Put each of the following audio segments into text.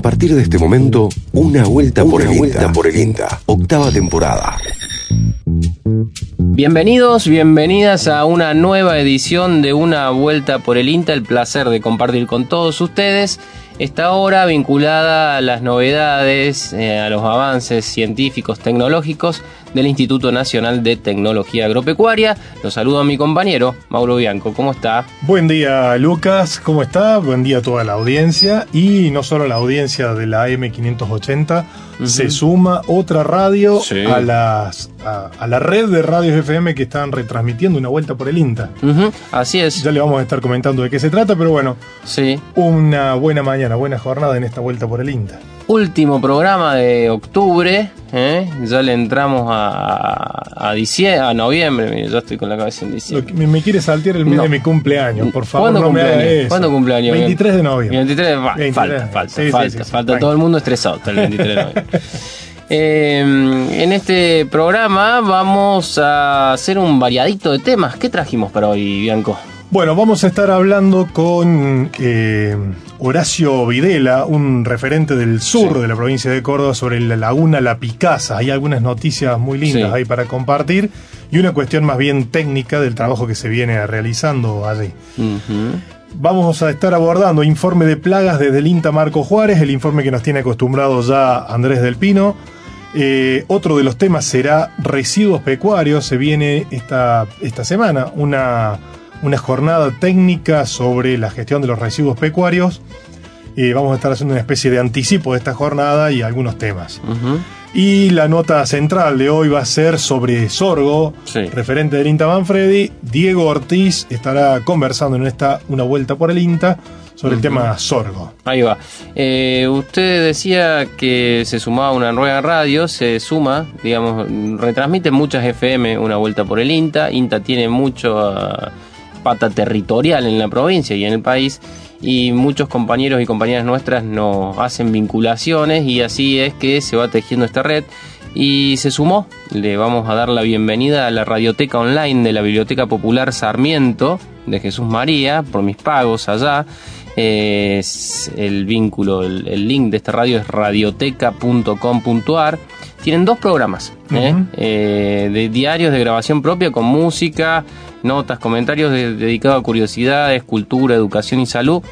A partir de este momento, una vuelta, por, el vuelta por el INTA. Octava temporada. Bienvenidos, bienvenidas a una nueva edición de Una Vuelta por el INTA. El placer de compartir con todos ustedes esta hora vinculada a las novedades, eh, a los avances científicos, tecnológicos del Instituto Nacional de Tecnología Agropecuaria. Los saludo a mi compañero Mauro Bianco. ¿Cómo está? Buen día, Lucas. ¿Cómo está? Buen día a toda la audiencia. Y no solo la audiencia de la M580, se suma otra radio a, las, a, la red de radios FM que están retransmitiendo una vuelta por el INTA. Así es. Ya le vamos a estar comentando de qué se trata, pero bueno, sí. una buena mañana, buena jornada en esta vuelta por el INTA último programa de octubre, ¿eh? ya le entramos a, a, diciembre, a noviembre, yo estoy con la cabeza en diciembre. Me, me, quiere saltear el mes de mi cumpleaños, por favor. ¿Cuándo no cumpleaños? ¿Cuándo cumpleaños? 23 de noviembre. 23 falta, falta, falta, falta todo el mundo estresado hasta el 23 de noviembre. Eh, en este programa vamos a hacer un variadito de temas. ¿Qué trajimos para hoy, Bianco? Bueno, vamos a estar hablando con eh, Horacio Videla, un referente del sur de la provincia de Córdoba, sobre la laguna La Picasa. Hay algunas noticias muy lindas ahí para compartir y una cuestión más bien técnica del trabajo que se viene realizando allí. Vamos a estar abordando informe de plagas desde el INTA Marco Juárez, el informe que nos tiene acostumbrado ya Andrés del Pino. Eh, otro de los temas será residuos pecuarios. Se viene esta, esta semana una una jornada técnica sobre la gestión de los residuos pecuarios. y vamos a estar haciendo una especie de anticipo de esta jornada y algunos temas. Y la nota central de hoy va a ser sobre sorgo, referente del INTA Manfredi. Diego Ortiz estará conversando en esta una vuelta por el INTA sobre el tema sorgo. Ahí va. Eh, usted decía que se sumaba una nueva radio, se suma, digamos, retransmite muchas FM una vuelta por el INTA. INTA tiene mucho... pata territorial en la provincia y en el país y muchos compañeros y compañeras nuestras nos hacen vinculaciones y así es que se va tejiendo esta red y se sumó. Le vamos a dar la bienvenida a la radioteca online de la Biblioteca Popular Sarmiento de Jesús María por mis pagos allá. Es el vínculo, el, link de esta radio es radioteca.com.ar. Tienen dos programas ¿eh? Eh, de diarios de grabación propia con música, notas, comentarios dedicados a curiosidades, cultura, educación y salud,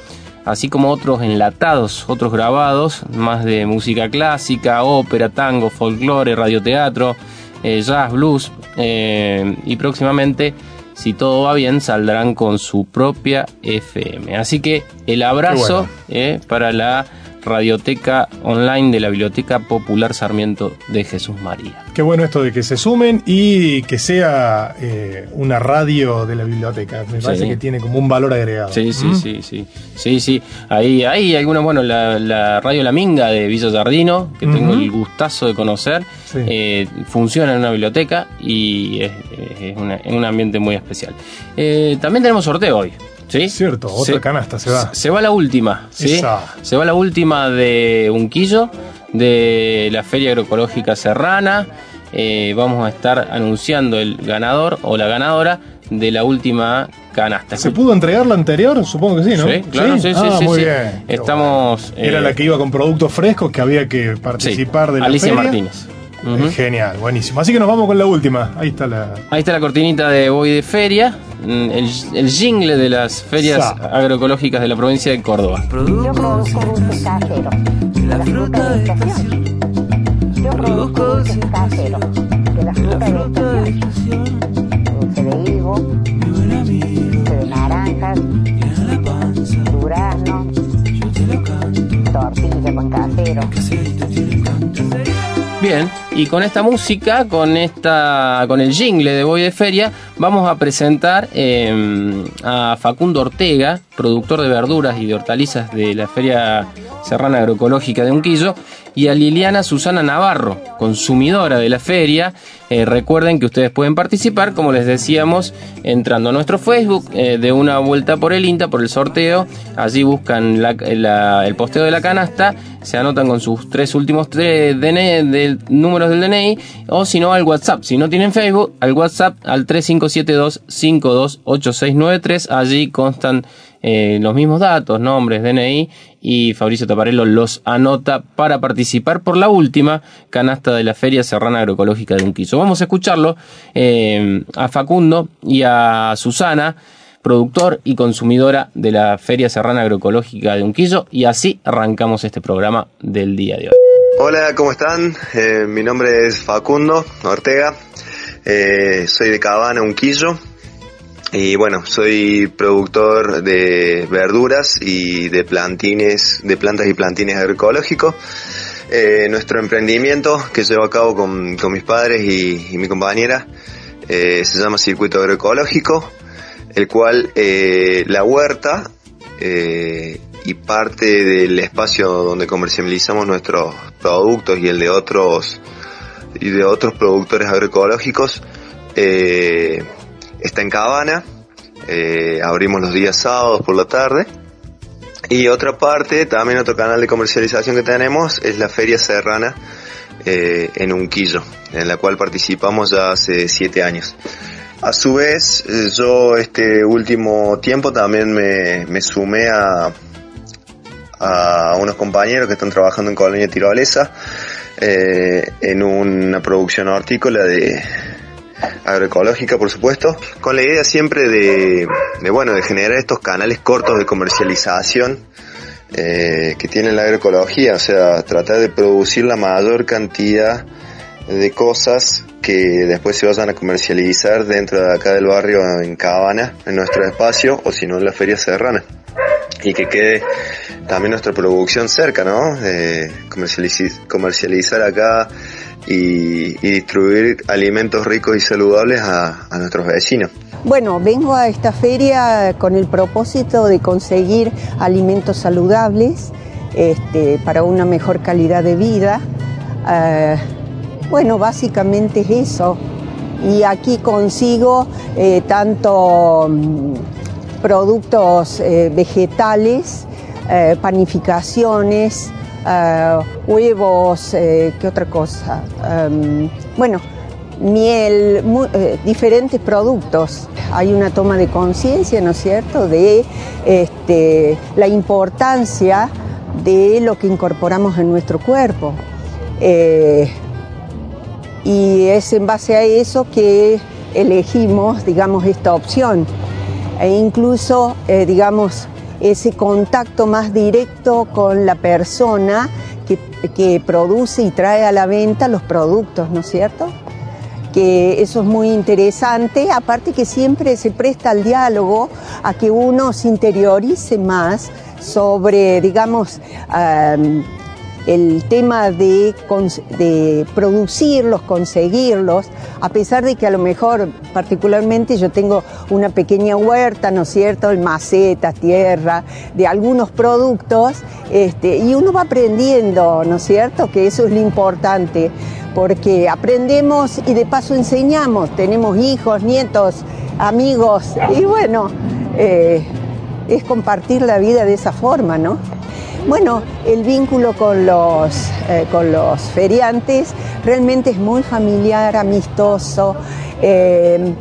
así como otros enlatados, otros grabados, más de música clásica, ópera, tango, folclore, radioteatro, eh, jazz, blues, eh, y próximamente, si todo va bien, saldrán con su propia FM. Así que el abrazo eh, para la radioteca online de la Biblioteca Popular Sarmiento de Jesús María. Qué bueno esto de que se sumen y que sea eh, una radio de la biblioteca. Me parece que tiene como un valor agregado. Sí, sí, sí, sí. Sí, sí. Ahí hay alguna, bueno, la, radio La Minga de Villa Jardino, que tengo el gustazo de conocer, eh, funciona en una biblioteca y es, un ambiente muy especial. Eh, también tenemos sorteo hoy. ¿Sí? Cierto, otra canasta se va. Se va la última, ¿sí? Se va la última de Unquillo, de la Feria Agroecológica Serrana. Eh, vamos a estar anunciando el ganador o la ganadora de la última canasta. ¿Se pudo entregar la anterior? Supongo que sí, ¿no? Sí, claro, sí, sí, ah, sí, muy bien. Estamos. Era la eh, que iba con productos frescos que había que participar de la Alicia Martínez. Genial, buenísimo. Así que nos vamos con la última. Ahí está la. Ahí está la cortinita de Voy de Feria, el, el jingle de las ferias agroecológicas de la provincia de Córdoba. Yo produzco dulce casero. La fruta de estación. Yo produzco dulce casero. De la fruta de estación. Dulce de higo. Dulce de naranjas. Durazno. Tortilla con casero. Bien, y con esta música, con esta, con el jingle de Voy de Feria, vamos a presentar em, a Facundo Ortega, productor de verduras y de hortalizas de la Feria Serrana Agroecológica de Unquillo, y a Liliana Susana Navarro, consumidora de la feria. Eh, recuerden que ustedes pueden participar, como les decíamos, entrando a nuestro Facebook de eh, una vuelta por el INTA, por el sorteo. Allí buscan el posteo de la canasta, se anotan con sus tres últimos tres números del DNI, o si no, al WhatsApp. Si no tienen Facebook, al WhatsApp al 3572 528693. Allí constan eh, los mismos datos, nombres, DNI, y Fabricio Taparello los anota para participar por la última canasta de la Feria Serrana Agroecológica de Unquizo. Vamos a escucharlo eh, a Facundo y a Susana, productor y consumidora de la Feria Serrana Agroecológica de Unquillo, y así arrancamos este programa del día de hoy. Hola, ¿cómo están? Eh, mi nombre es Facundo Ortega, soy de Cabana, Unquillo, y bueno, soy productor de verduras y de plantines, de plantas y plantines agroecológicos. Eh, nuestro emprendimiento que llevo a cabo con, mis padres y, mi compañera eh, se llama Circuito Agroecológico, el cual eh, la huerta y parte del espacio donde comercializamos nuestros productos y el de otros y de otros productores agroecológicos está en Cabana, eh, abrimos los días sábados por la tarde. Y otra parte, también otro canal de comercialización que tenemos es la Feria Serrana eh, en Unquillo, en la cual participamos ya hace siete años. A su vez, yo este último tiempo también me, me sumé a, a unos compañeros que están trabajando en Colonia Tirolesa eh, en una producción hortícola de, agroecológica, por supuesto, con la idea siempre de, bueno, de generar estos canales cortos de comercialización eh, que tiene la agroecología, o sea, tratar de producir la mayor cantidad de cosas que después se vayan a comercializar dentro de acá del barrio en Cabana, en nuestro espacio, o si no en la feria serrana. Y que quede también nuestra producción cerca, ¿no? De comercializar acá y, distribuir alimentos ricos y saludables a, nuestros vecinos. Bueno, vengo a esta feria con el propósito de conseguir alimentos saludables este, para una mejor calidad de vida. Eh, bueno, básicamente es eso. Y aquí consigo eh, tanto mm, productos eh, vegetales, panificaciones, uh, huevos, eh, ¿qué otra cosa? Um, bueno, miel, eh, diferentes productos. Hay una toma de conciencia, ¿no es cierto?, de este, la importancia de lo que incorporamos en nuestro cuerpo. Eh, y es en base a eso que elegimos, digamos, esta opción. E incluso, eh, digamos, ese contacto más directo con la persona que, que, produce y trae a la venta los productos, ¿no es cierto? Que eso es muy interesante, aparte que siempre se presta al diálogo a que uno se interiorice más sobre, digamos, el tema de, producirlos, conseguirlos, a pesar de que a lo mejor particularmente yo tengo una pequeña huerta, ¿no es cierto?, el macetas, tierra, de algunos productos, este, y uno va aprendiendo, ¿no es cierto?, que eso es lo importante, porque aprendemos y de paso enseñamos, tenemos hijos, nietos, amigos, y bueno, eh, es compartir la vida de esa forma, ¿no? Bueno, el vínculo con los, eh, con los feriantes realmente es muy familiar, amistoso, eh,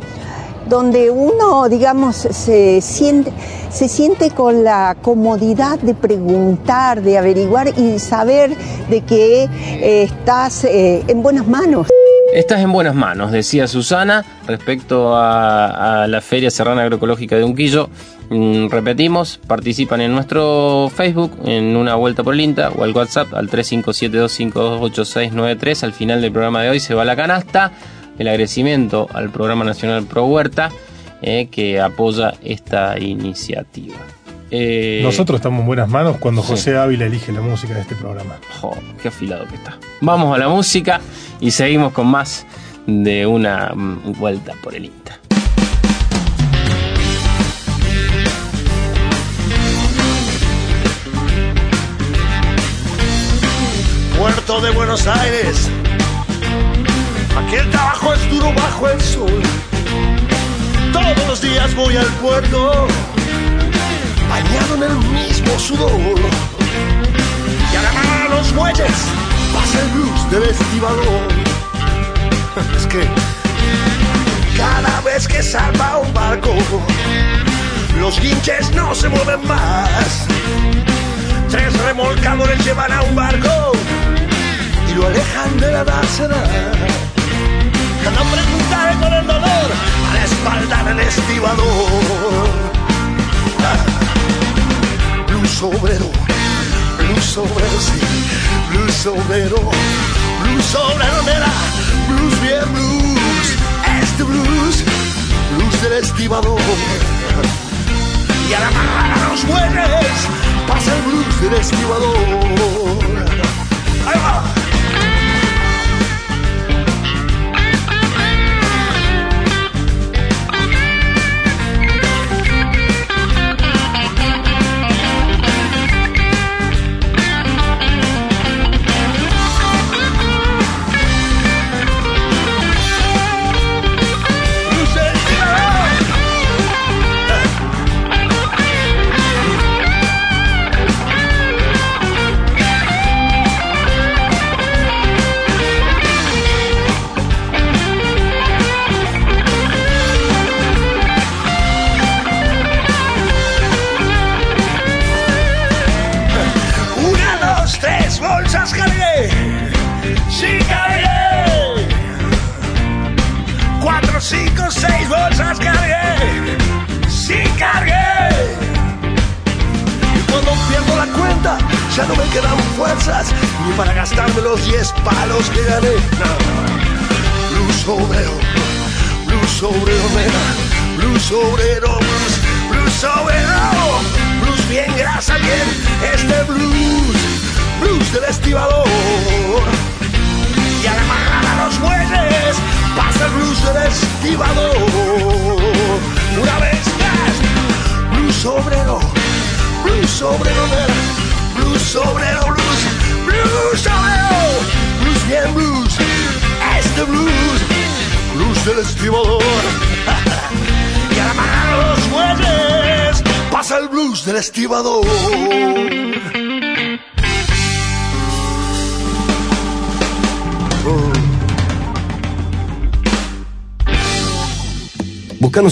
donde uno, digamos, se siente, se siente con la comodidad de preguntar, de averiguar y saber de que eh, estás en buenas manos. Estás en buenas manos, decía Susana, respecto a, la Feria Serrana Agroecológica de Unquillo. Mm, repetimos, participan en nuestro Facebook, en una vuelta por el INTA, o al WhatsApp al 3572528693. Al final del programa de hoy se va la canasta. El agradecimiento al Programa Nacional Pro Huerta, eh, que apoya esta iniciativa. Eh, Nosotros estamos en buenas manos cuando José Ávila elige la música de este programa. qué afilado que está. Vamos a la música y seguimos con más de una mm, vuelta por el INTA. Puerto de Buenos Aires, aquí el trabajo es duro bajo el sol. Todos los días voy al puerto bañado en el mismo sudor. Y a la mano de los muelles pasa el blues del estibador. Es que cada vez que salva un barco, los guinches no se mueven más. Tres remolcadores llevan a un barco lo alejan de la dársena. Pregunta con el dolor a la espalda del estibador. Blues obrero, blues obrero, sí, blues obrero, blues obrero, nena, blues bien blues, este blues, blues del estibador. Y al amarrar a los bueyes pasa el blues del estibador. Ahí va.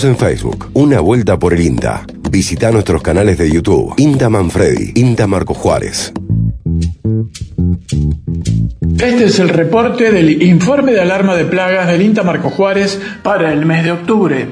En Facebook, Una Vuelta por el INTA. Visita nuestros canales de YouTube, INTA Manfredi, INTA Marco Juárez. Este es el reporte del informe de alarma de plagas del INTA Marco Juárez para el mes de octubre.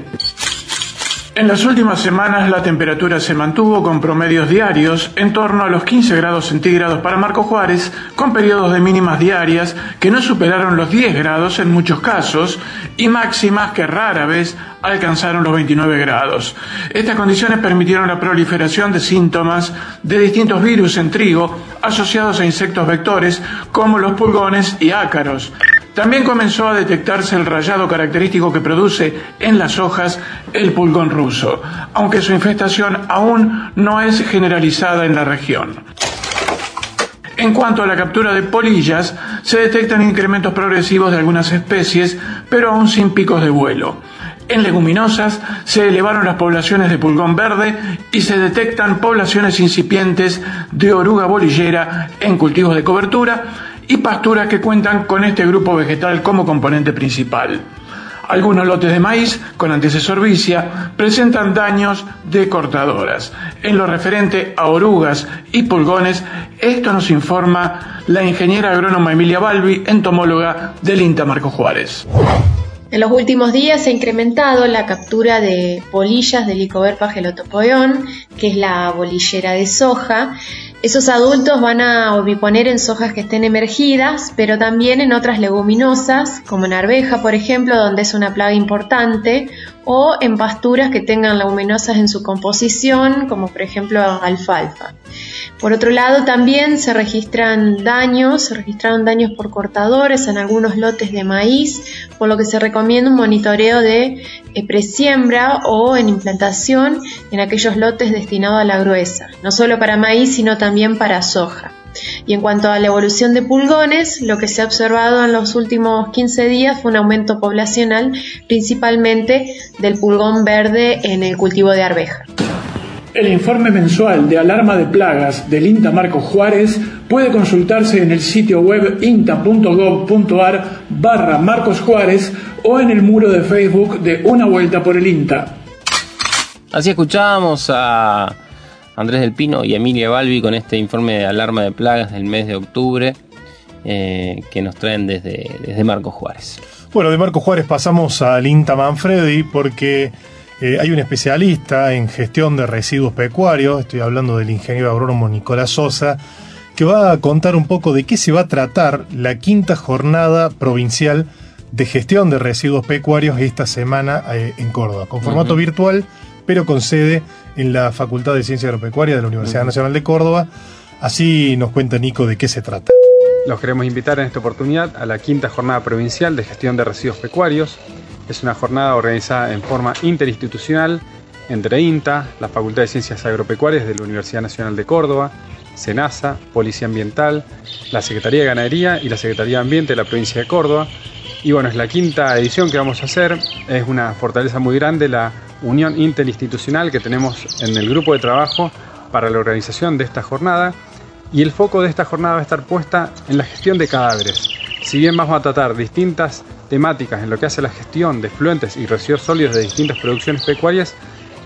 En las últimas semanas la temperatura se mantuvo con promedios diarios en torno a los 15 grados centígrados para Marco Juárez, con periodos de mínimas diarias que no superaron los 10 grados en muchos casos y máximas que rara vez alcanzaron los 29 grados. Estas condiciones permitieron la proliferación de síntomas de distintos virus en trigo asociados a insectos vectores como los pulgones y ácaros. También comenzó a detectarse el rayado característico que produce en las hojas el pulgón ruso, aunque su infestación aún no es generalizada en la región. En cuanto a la captura de polillas, se detectan incrementos progresivos de algunas especies, pero aún sin picos de vuelo. En leguminosas se elevaron las poblaciones de pulgón verde y se detectan poblaciones incipientes de oruga bolillera en cultivos de cobertura y pasturas que cuentan con este grupo vegetal como componente principal. Algunos lotes de maíz con antecesor vicia presentan daños de cortadoras. En lo referente a orugas y pulgones, esto nos informa la ingeniera agrónoma Emilia Balbi, entomóloga del INTA Marco Juárez. En los últimos días se ha incrementado la captura de polillas del Licoverpa gelotopoeón, que es la bolillera de soja, esos adultos van a oviponer en sojas que estén emergidas, pero también en otras leguminosas, como en arveja, por ejemplo, donde es una plaga importante, o en pasturas que tengan leguminosas en su composición, como por ejemplo alfalfa. Por otro lado, también se registran daños, se registraron daños por cortadores en algunos lotes de maíz, por lo que se recomienda un monitoreo de eh, presiembra o en implantación en aquellos lotes destinados a la gruesa, no solo para maíz, sino también para soja. Y en cuanto a la evolución de pulgones, lo que se ha observado en los últimos 15 días fue un aumento poblacional, principalmente del pulgón verde en el cultivo de arveja. El informe mensual de alarma de plagas del INTA Marco Juárez puede consultarse en el sitio web inta.gov.ar barra Marcos Juárez o en el muro de Facebook de Una Vuelta por el INTA. Así escuchábamos a Andrés del Pino y Emilia Balbi con este informe de alarma de plagas del mes de octubre eh, que nos traen desde, desde Marco Juárez. Bueno, de Marco Juárez pasamos al INTA Manfredi porque eh, hay un especialista en gestión de residuos pecuarios, estoy hablando del ingeniero agrónomo Nicolás Sosa, que va a contar un poco de qué se va a tratar la quinta jornada provincial de gestión de residuos pecuarios esta semana eh, en Córdoba, con formato virtual, pero con sede en la Facultad de Ciencia Agropecuaria de la Universidad Nacional de Córdoba. Así nos cuenta Nico de qué se trata. Los queremos invitar en esta oportunidad a la quinta jornada provincial de gestión de residuos pecuarios. Es una jornada organizada en forma interinstitucional entre INTA, la Facultad de Ciencias Agropecuarias de la Universidad Nacional de Córdoba, SENASA, Policía Ambiental, la Secretaría de Ganadería y la Secretaría de Ambiente de la provincia de Córdoba. Y bueno, es la quinta edición que vamos a hacer. Es una fortaleza muy grande la unión interinstitucional que tenemos en el grupo de trabajo para la organización de esta jornada. Y el foco de esta jornada va a estar puesta en la gestión de cadáveres. Si bien vamos a tratar distintas temáticas en lo que hace la gestión de fluentes y residuos sólidos de distintas producciones pecuarias,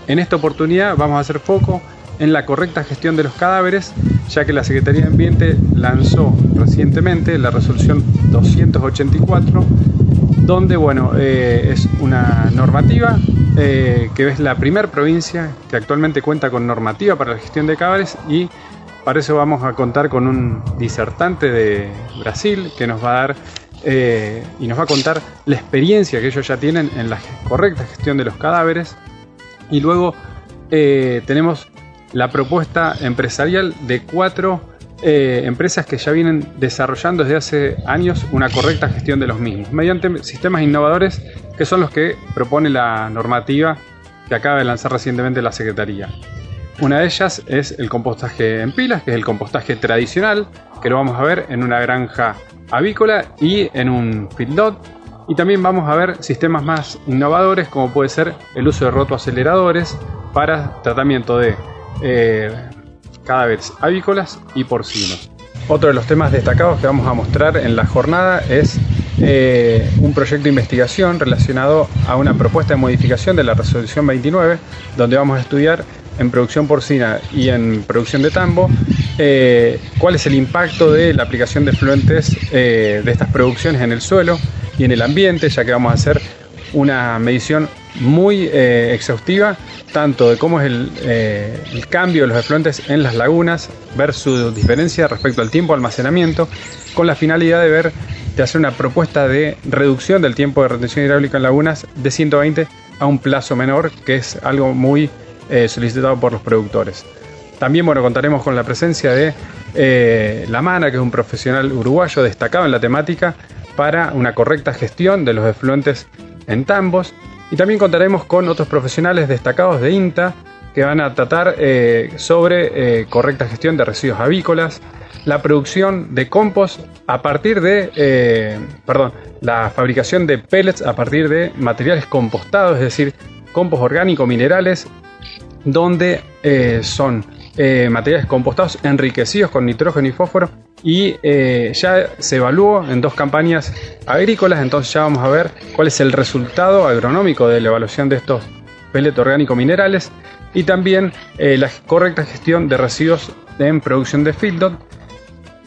en esta oportunidad vamos a hacer foco en la correcta gestión de los cadáveres, ya que la Secretaría de Ambiente lanzó recientemente la resolución 284, donde bueno, eh, es una normativa eh, que es la primera provincia que actualmente cuenta con normativa para la gestión de cadáveres y para eso vamos a contar con un disertante de Brasil que nos va a dar eh, y nos va a contar la experiencia que ellos ya tienen en la correcta gestión de los cadáveres. Y luego tenemos la propuesta empresarial de cuatro eh, empresas que ya vienen desarrollando desde hace años una correcta gestión de los mismos, mediante sistemas innovadores que son los que propone la normativa que acaba de lanzar recientemente la Secretaría. Una de ellas es el compostaje en pilas, que es el compostaje tradicional, que lo vamos a ver en una granja avícola y en un feedlot. Y también vamos a ver sistemas más innovadores, como puede ser el uso de rotoaceleradores para tratamiento de eh, cadáveres avícolas y porcinos. Otro de los temas destacados que vamos a mostrar en la jornada es eh, un proyecto de investigación relacionado a una propuesta de modificación de la resolución 29, donde vamos a estudiar en producción porcina y en producción de tambo eh, cuál es el impacto de la aplicación de fluentes de estas producciones en el suelo y en el ambiente, ya que vamos a hacer una medición muy eh, exhaustiva, tanto de cómo es eh, el, cambio de los efluentes en las lagunas, ver su diferencia respecto al tiempo de almacenamiento, con la finalidad de ver, de hacer una propuesta de reducción del tiempo de retención hidráulica en lagunas de 120 a un plazo menor, que es algo muy eh, solicitado por los productores. También bueno, contaremos con la presencia de La Mana, que es un profesional uruguayo destacado en la temática para una correcta gestión de los efluentes en tambos. Y también contaremos con otros profesionales destacados de INTA que van a tratar eh, sobre eh, correcta gestión de residuos avícolas, la producción de compost a partir de, eh, perdón, la fabricación de pellets a partir de materiales compostados, es decir, compost orgánico minerales, donde son materiales compostados enriquecidos con nitrógeno y fósforo y eh, ya se evaluó en dos campañas agrícolas, entonces ya vamos a ver cuál es el resultado agronómico de la evaluación de estos pellets orgánicos minerales y también eh, la correcta gestión de residuos en producción de Fieldot.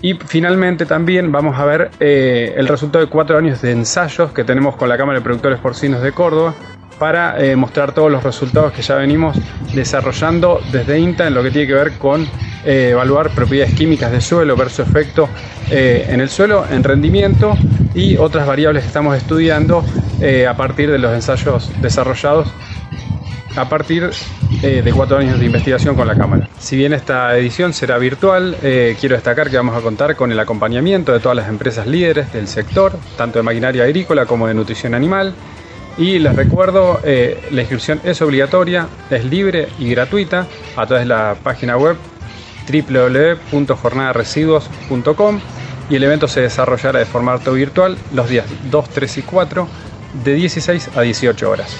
Y finalmente también vamos a ver eh, el resultado de cuatro años de ensayos que tenemos con la Cámara de Productores Porcinos de Córdoba para mostrar todos los resultados que ya venimos desarrollando desde INTA en lo que tiene que ver con eh, evaluar propiedades químicas del suelo, ver su efecto eh, en el suelo, en rendimiento y otras variables que estamos estudiando eh, a partir de los ensayos desarrollados a partir de cuatro años de investigación con la Cámara. Si bien esta edición será virtual, quiero destacar que vamos a contar con el acompañamiento de todas las empresas líderes del sector, tanto de maquinaria agrícola como de nutrición animal. Y les recuerdo, la inscripción es obligatoria, es libre y gratuita a través de la página web www.jornadaresiduos.com y el evento se desarrollará de formato virtual los días 2, 3 y 4 de 16 a 18 horas.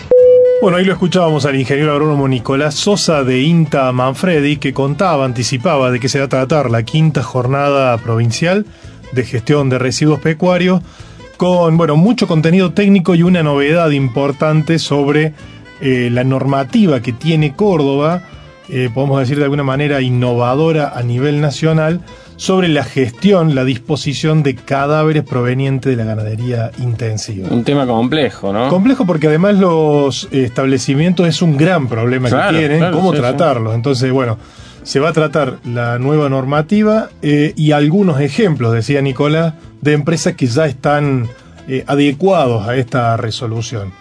Bueno, ahí lo escuchábamos al ingeniero agrónomo Nicolás Sosa de INTA Manfredi que contaba, anticipaba de que se va a tratar la quinta jornada provincial de gestión de residuos pecuarios con, bueno, mucho contenido técnico y una novedad importante sobre eh, la normativa que tiene Córdoba, eh, podemos decir de alguna manera innovadora a nivel nacional, sobre la gestión, la disposición de cadáveres provenientes de la ganadería intensiva. Un tema complejo, ¿no? Complejo porque además los establecimientos es un gran problema Claro, que tienen, claro, cómo sí, tratarlos. Entonces, bueno, se va a tratar la nueva normativa eh, y algunos ejemplos, decía Nicolás, de empresas que ya están eh, adecuados a esta resolución.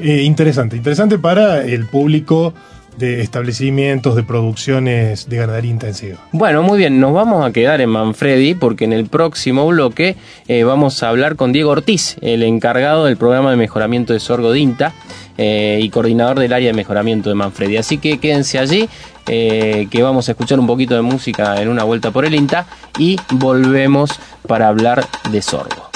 Eh, interesante, interesante para el público de establecimientos de producciones de ganadería intensiva. Bueno, muy bien, nos vamos a quedar en Manfredi porque en el próximo bloque eh, vamos a hablar con Diego Ortiz, el encargado del programa de mejoramiento de sorgo DINTA eh, y coordinador del área de mejoramiento de Manfredi. Así que quédense allí, eh, que vamos a escuchar un poquito de música en una vuelta por el INTA y volvemos para hablar de sorgo.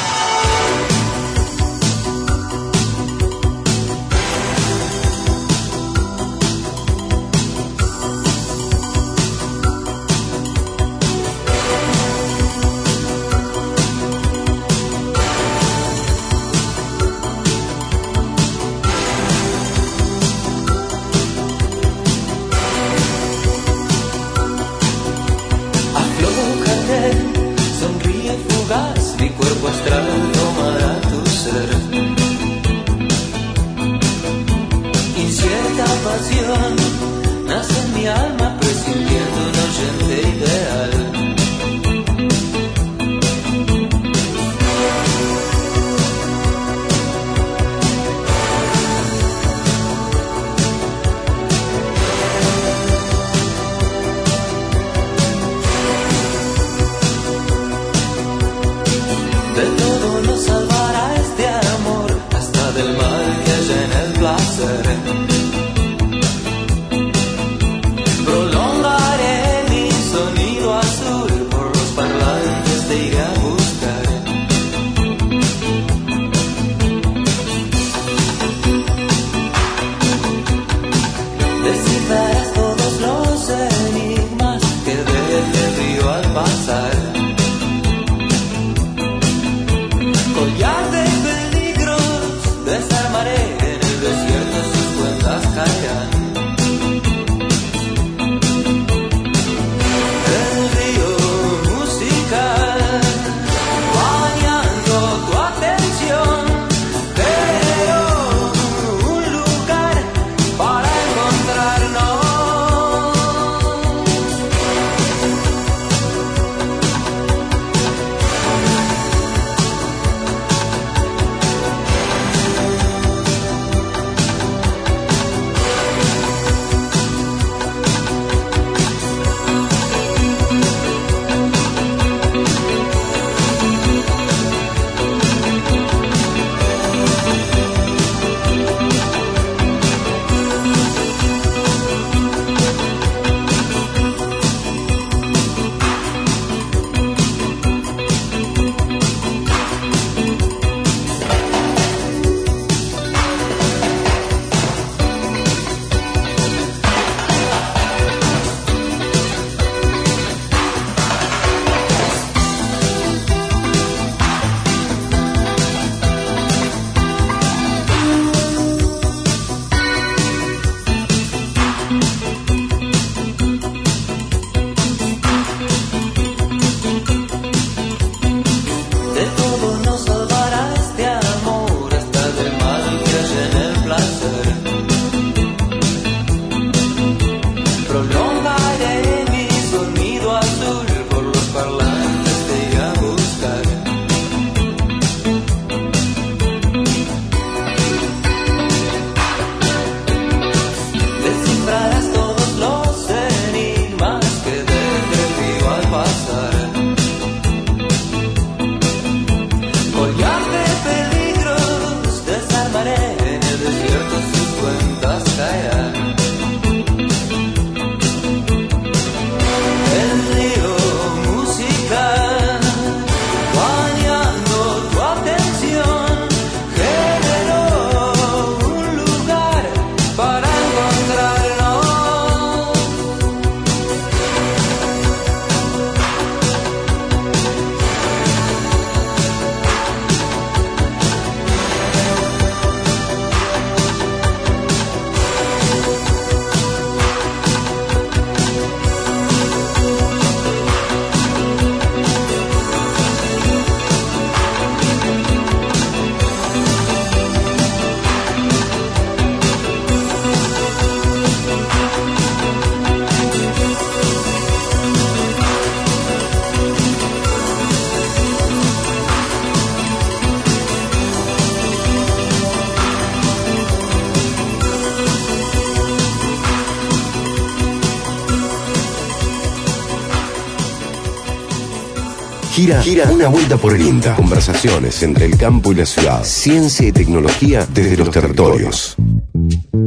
Gira, gira una vuelta por el INTA. Conversaciones entre el campo y la ciudad. Ciencia y tecnología desde los territorios.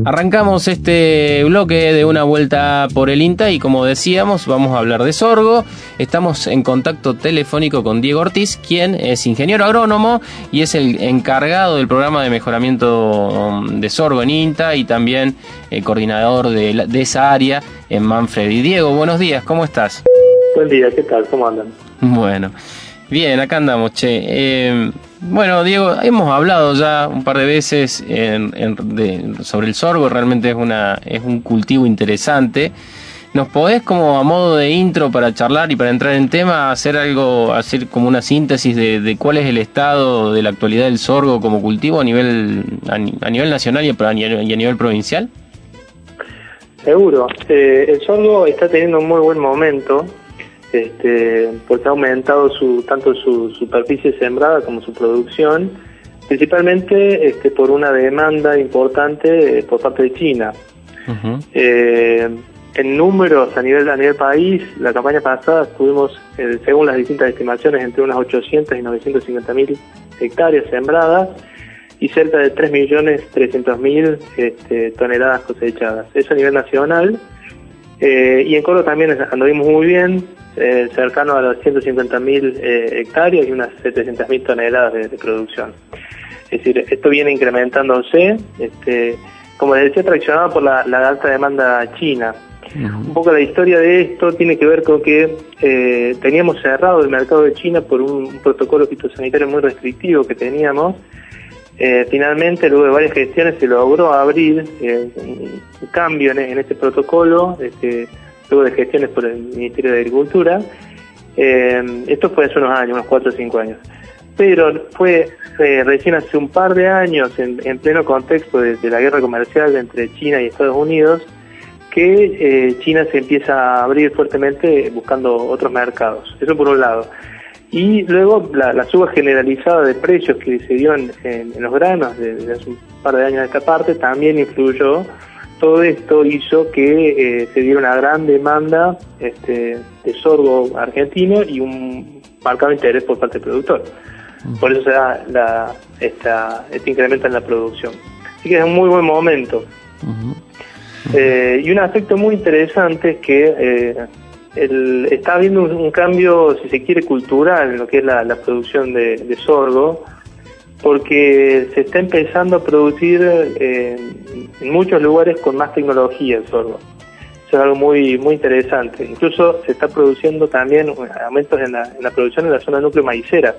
Arrancamos este bloque de una vuelta por el INTA y como decíamos vamos a hablar de sorgo. Estamos en contacto telefónico con Diego Ortiz, quien es ingeniero agrónomo y es el encargado del programa de mejoramiento um, de sorgo en INTA y también el coordinador de, la- de esa área en Manfred. Y Diego, buenos días, ¿cómo estás? Buen día, ¿qué tal? ¿Cómo andan? Bueno, bien, acá andamos, che. Eh, bueno, Diego, hemos hablado ya un par de veces sobre el sorgo, realmente es, una, es un cultivo interesante. ¿Nos podés, como a modo de intro para charlar y para entrar en tema, hacer algo, hacer como una síntesis de, cuál es el estado de la actualidad del sorgo como cultivo a nivel, a, ni- a nivel nacional y a, y a nivel provincial? Seguro. Eh, el sorgo está teniendo un muy buen momento este, porque ha aumentado su, tanto su superficie sembrada como su producción, principalmente este, por una demanda importante eh, por parte de China. Eh, en números a nivel a nivel país, la campaña pasada tuvimos, eh, según las distintas estimaciones, entre unas 800 y 950 mil hectáreas sembradas y cerca de 3.300.000 este, toneladas cosechadas. Eso a nivel nacional. Eh, y en Córdoba también anduvimos muy bien, eh, cercano a las 150.000 eh, hectáreas y unas 700.000 toneladas de, de producción. Es decir, esto viene incrementándose, este, como les decía, traccionado por la, la alta demanda china. Un poco la historia de esto tiene que ver con que eh, teníamos cerrado el mercado de China por un, un protocolo fitosanitario muy restrictivo que teníamos. Eh, finalmente, luego de varias gestiones, se logró abrir eh, un cambio en, este protocolo, este, luego de gestiones por el Ministerio de Agricultura. Eh, esto fue hace unos años, unos 4 o 5 años. Pero fue eh, recién hace un par de años, en, en pleno contexto de, la guerra comercial entre China y Estados Unidos, que China se empieza a abrir fuertemente buscando otros mercados. Eso por un lado. Y luego la, la suba generalizada de precios que se dio en, en- en los granos desde hace un par de años a esta parte también influyó. Todo esto hizo que eh, se diera una gran demanda este, de sorgo argentino y un marcado interés por parte del productor. Por eso se da la, esta, este incremento en la producción. Así que es un muy buen momento. Eh, y un aspecto muy interesante es que eh, el- está habiendo un, un cambio, si se quiere, cultural en lo que es la, la producción de, de sorgo, porque se está empezando a producir eh, en muchos lugares con más tecnología el sorgo. Eso es algo muy muy interesante. Incluso se está produciendo también aumentos en la, en la producción en la zona núcleo maicera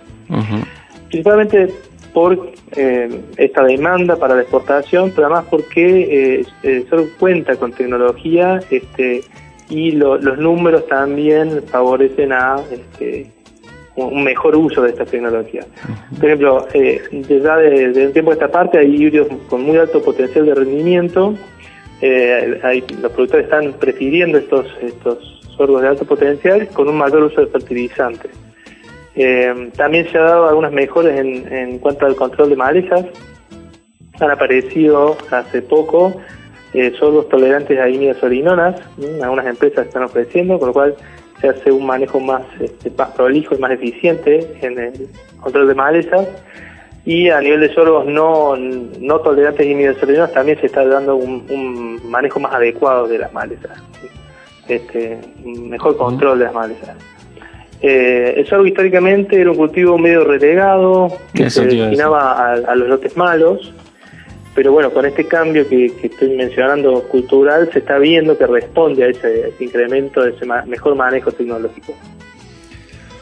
principalmente por eh, esta demanda para la exportación, pero además porque eh, eh, solo cuenta con tecnología este, y lo- los números también favorecen a este, un mejor uso de esta tecnología. Por ejemplo, eh, desde ya de- desde un tiempo a esta parte hay híbridos con muy alto potencial de rendimiento. Eh, hay- los productores están prefiriendo estos, estos sorgos de alto potencial con un mayor uso de fertilizantes. Eh, también se ha dado algunas mejoras en, en cuanto al control de malezas. Han aparecido hace poco eh, tolerantes a imidazoline ¿m? algunas empresas están ofreciendo, con lo cual se hace un manejo más, este, más prolijo y más eficiente en el control de malezas. Y a nivel de sorgos no, no tolerantes a imidazoline también se está dando un, un manejo más adecuado de las malezas, este, un mejor control de las malezas. Eh, el sorgo históricamente era un cultivo medio relegado, que Eso se destinaba a, a los lotes malos, pero bueno, con este cambio que, que estoy mencionando cultural, se está viendo que responde a ese, incremento, a ese mejor manejo tecnológico.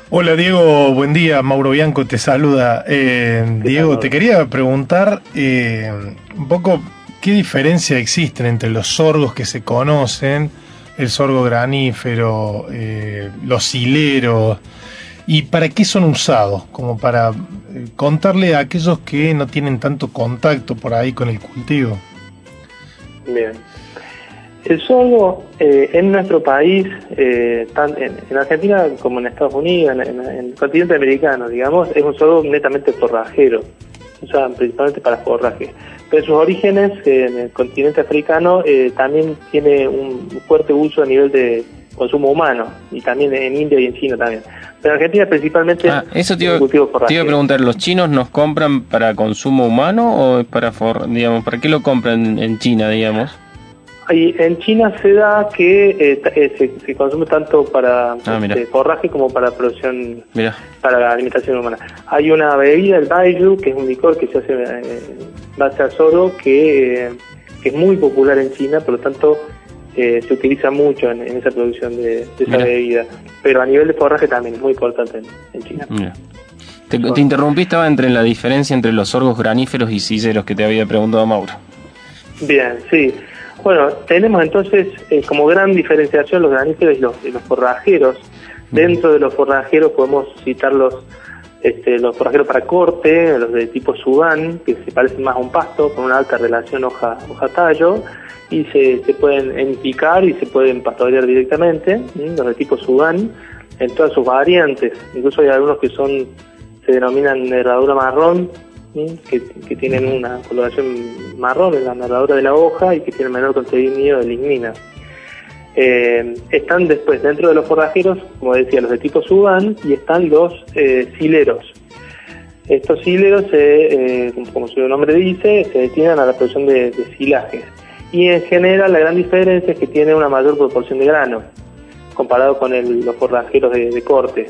Hola Diego, buen día. Mauro Bianco te saluda. Eh, Diego, te quería preguntar eh, un poco qué diferencia existen entre los sorgos que se conocen, el sorgo granífero, eh, los hileros, y para qué son usados, como para eh, contarle a aquellos que no tienen tanto contacto por ahí con el cultivo. Bien. El sorgo eh, en nuestro país, eh, en, en Argentina como en Estados Unidos, en, el continente americano, digamos, es un sorgo netamente forrajero, se usa principalmente para forraje. Pero sus orígenes eh, en el continente africano también tiene un fuerte uso a nivel de, consumo humano y también en India y en China también. Pero en Argentina principalmente Ah, eso te iba, cultivo te iba a preguntar, ¿los chinos nos compran para consumo humano o para, for- digamos, para qué lo compran en China, digamos? Y en China se da que eh, eh, se, se consume tanto para Ah, este, forraje como para producción, Mira, para la alimentación humana. Hay una bebida, el baijiu, que es un licor que se hace eh, en base a sorgo, que, eh, que es muy popular en China, por lo tanto eh, se utiliza mucho en, en esa producción de, de esa bebida. Pero a nivel de forraje también es muy importante en, en China. mira. Te, te interrumpí, estaba entre la diferencia entre los sorgos graníferos y siseros que te había preguntado Mauro. Bien, sí. Bueno, tenemos entonces eh, como gran diferenciación los graníferos y los, y los forrajeros. Dentro de los forrajeros podemos citar los, este, los forrajeros para corte, los de tipo Sudán, que se parecen más a un pasto, con una alta relación hoja- hoja-tallo, y se, pueden enpicar y se pueden pastorear directamente, los de tipo Sudán, en todas sus variantes. Incluso hay algunos que son se denominan nervadura marrón, que, tienen una coloración marrón en la nervadura de la hoja y que tienen menor contenido de lignina. Eh, están después dentro de los forrajeros, como decía, los de tipo Sudán y están los eh, sileros. Estos sileros, eh, como- su nombre dice, se destinan a la producción de, silajes. Y en general la gran diferencia es que tiene una mayor proporción de grano comparado con los forrajeros de, corte.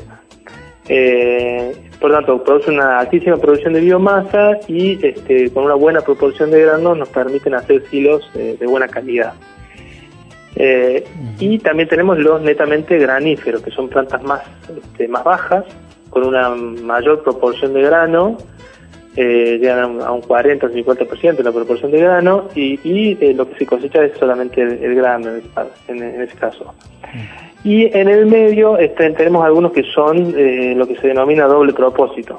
Eh, por tanto, produce una altísima producción de biomasa y este, con una buena proporción de grano nos permiten hacer silos de buena calidad. Eh, y también tenemos los netamente graníferos, que son plantas más, este, más bajas, con una mayor proporción de grano, eh, llegan a un, a un 40 o 50% de la proporción de grano, y, y, eh, lo que se cosecha es solamente el, el grano en, en- ese caso. Y en el medio este, tenemos algunos que son lo que se denomina doble propósito.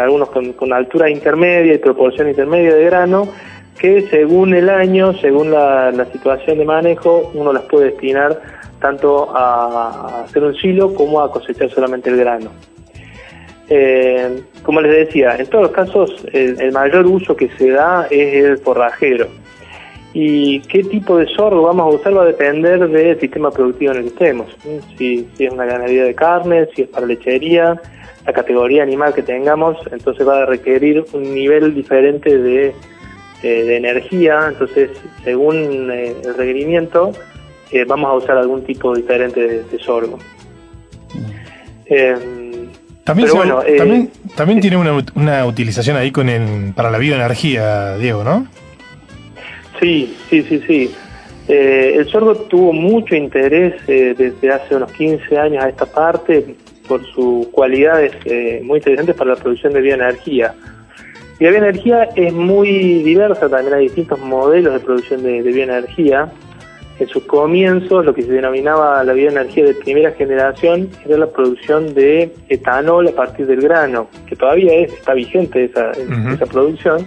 algunos con, con altura intermedia y proporción intermedia de grano, que según el año, según la, situación de manejo, uno las puede destinar tanto a, hacer un silo como a cosechar solamente el grano. Eh, como les decía, en todos los casos el, mayor uso que se da es el forrajero. ¿Y qué tipo de sorgo vamos a usar? Va a depender del sistema productivo en el que estemos. Si, si es una ganadería de carne, si es para lechería, la categoría animal que tengamos, entonces va a requerir un nivel diferente de, eh, de energía. Entonces, según eh, el requerimiento, eh, vamos a usar algún tipo diferente de, de sorgo. Eh, También, pero se- bueno, también, también tiene una, una utilización ahí con el, para la bioenergía, Diego, ¿no? Sí, sí, sí, sí. Eh, el sorgo tuvo mucho interés eh, desde hace unos 15 años a esta parte por sus cualidades eh, muy interesantes para la producción de bioenergía. Y la bioenergía es muy diversa, también hay distintos modelos de producción de, de bioenergía. En sus comienzos, lo que se denominaba la bioenergía de primera generación era la producción de etanol a partir del grano, que todavía es, está vigente esa, esa producción.